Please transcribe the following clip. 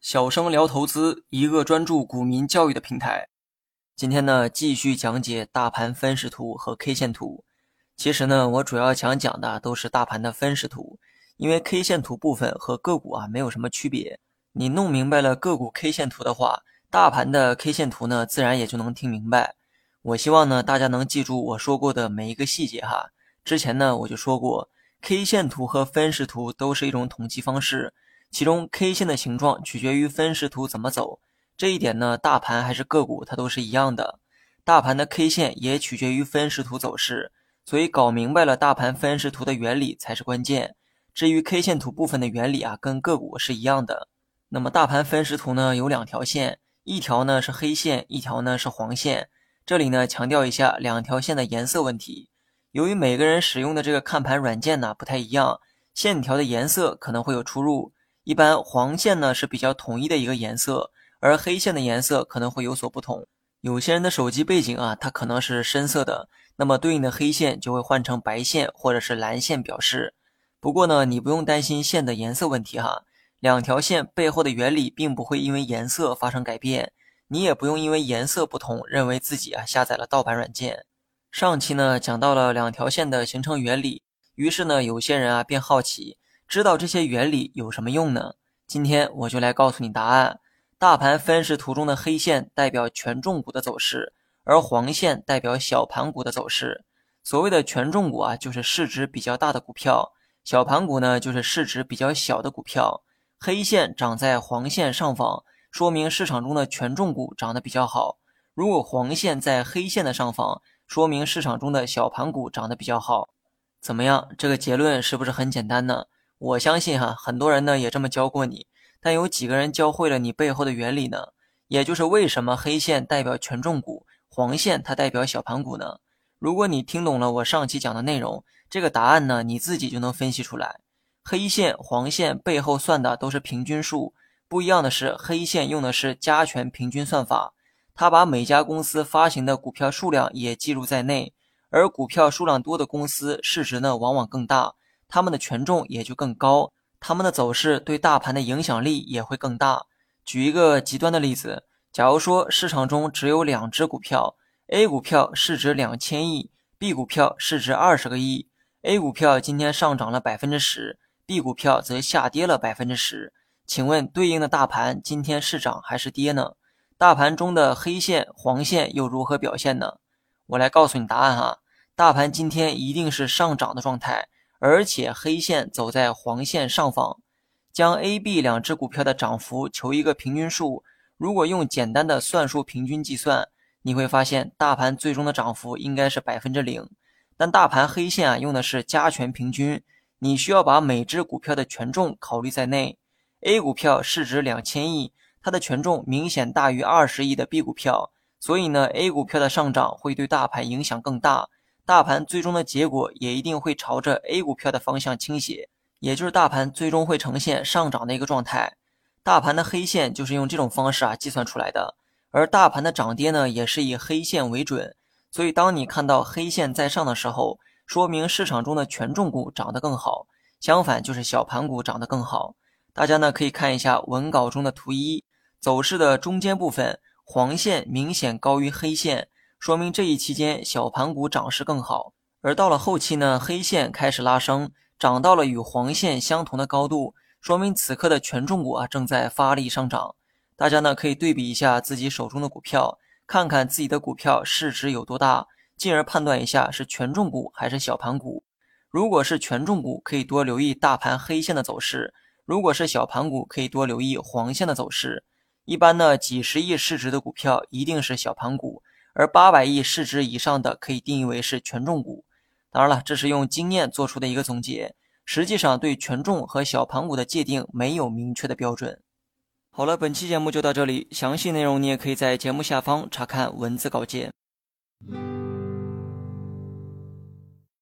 小生聊投资，一个专注股民教育的平台。今天呢，继续讲解大盘分时图和 K 线图。其实呢，我主要想讲的都是大盘的分时图，因为 K 线图部分和个股啊没有什么区别。你弄明白了个股 K 线图的话，大盘的 K 线图呢，自然也就能听明白。我希望呢，大家能记住我说过的每一个细节哈。之前呢，我就说过，K 线图和分时图都是一种统计方式，其中 K 线的形状取决于分时图怎么走。这一点呢，大盘还是个股，它都是一样的。大盘的 K 线也取决于分时图走势，所以搞明白了大盘分时图的原理才是关键。至于 K 线图部分的原理啊，跟个股是一样的。那么大盘分时图呢，有两条线，一条呢是黑线，一条呢是黄线。这里呢强调一下两条线的颜色问题。由于每个人使用的这个看盘软件呢不太一样，线条的颜色可能会有出入。一般黄线呢是比较统一的一个颜色。而黑线的颜色可能会有所不同，有些人的手机背景啊，它可能是深色的，那么对应的黑线就会换成白线或者是蓝线表示。不过呢，你不用担心线的颜色问题哈，两条线背后的原理并不会因为颜色发生改变，你也不用因为颜色不同认为自己啊下载了盗版软件。上期呢讲到了两条线的形成原理，于是呢有些人啊便好奇，知道这些原理有什么用呢？今天我就来告诉你答案。大盘分时图中的黑线代表权重股的走势，而黄线代表小盘股的走势。所谓的权重股啊，就是市值比较大的股票；小盘股呢，就是市值比较小的股票。黑线长在黄线上方，说明市场中的权重股涨得比较好；如果黄线在黑线的上方，说明市场中的小盘股涨得比较好。怎么样？这个结论是不是很简单呢？我相信哈，很多人呢也这么教过你。但有几个人教会了你背后的原理呢？也就是为什么黑线代表权重股，黄线它代表小盘股呢？如果你听懂了我上期讲的内容，这个答案呢你自己就能分析出来。黑线、黄线背后算的都是平均数，不一样的是黑线用的是加权平均算法，他把每家公司发行的股票数量也计入在内，而股票数量多的公司市值呢往往更大，它们的权重也就更高。他们的走势对大盘的影响力也会更大。举一个极端的例子，假如说市场中只有两只股票，A 股票市值两千亿，B 股票市值二十个亿。A 股票今天上涨了百分之十，B 股票则下跌了百分之十。请问对应的大盘今天是涨还是跌呢？大盘中的黑线、黄线又如何表现呢？我来告诉你答案哈，大盘今天一定是上涨的状态。而且黑线走在黄线上方，将 A、B 两只股票的涨幅求一个平均数。如果用简单的算术平均计算，你会发现大盘最终的涨幅应该是百分之零。但大盘黑线啊用的是加权平均，你需要把每只股票的权重考虑在内。A 股票市值两千亿，它的权重明显大于二十亿的 B 股票，所以呢 A 股票的上涨会对大盘影响更大。大盘最终的结果也一定会朝着 A 股票的方向倾斜，也就是大盘最终会呈现上涨的一个状态。大盘的黑线就是用这种方式啊计算出来的，而大盘的涨跌呢也是以黑线为准。所以当你看到黑线在上的时候，说明市场中的权重股涨得更好；相反就是小盘股涨得更好。大家呢可以看一下文稿中的图一，走势的中间部分黄线明显高于黑线。说明这一期间小盘股涨势更好，而到了后期呢，黑线开始拉升，涨到了与黄线相同的高度，说明此刻的权重股啊正在发力上涨。大家呢可以对比一下自己手中的股票，看看自己的股票市值有多大，进而判断一下是权重股还是小盘股。如果是权重股，可以多留意大盘黑线的走势；如果是小盘股，可以多留意黄线的走势。一般呢，几十亿市值的股票一定是小盘股。而八百亿市值以上的可以定义为是权重股。当然了，这是用经验做出的一个总结，实际上对权重和小盘股的界定没有明确的标准。好了，本期节目就到这里，详细内容你也可以在节目下方查看文字稿件。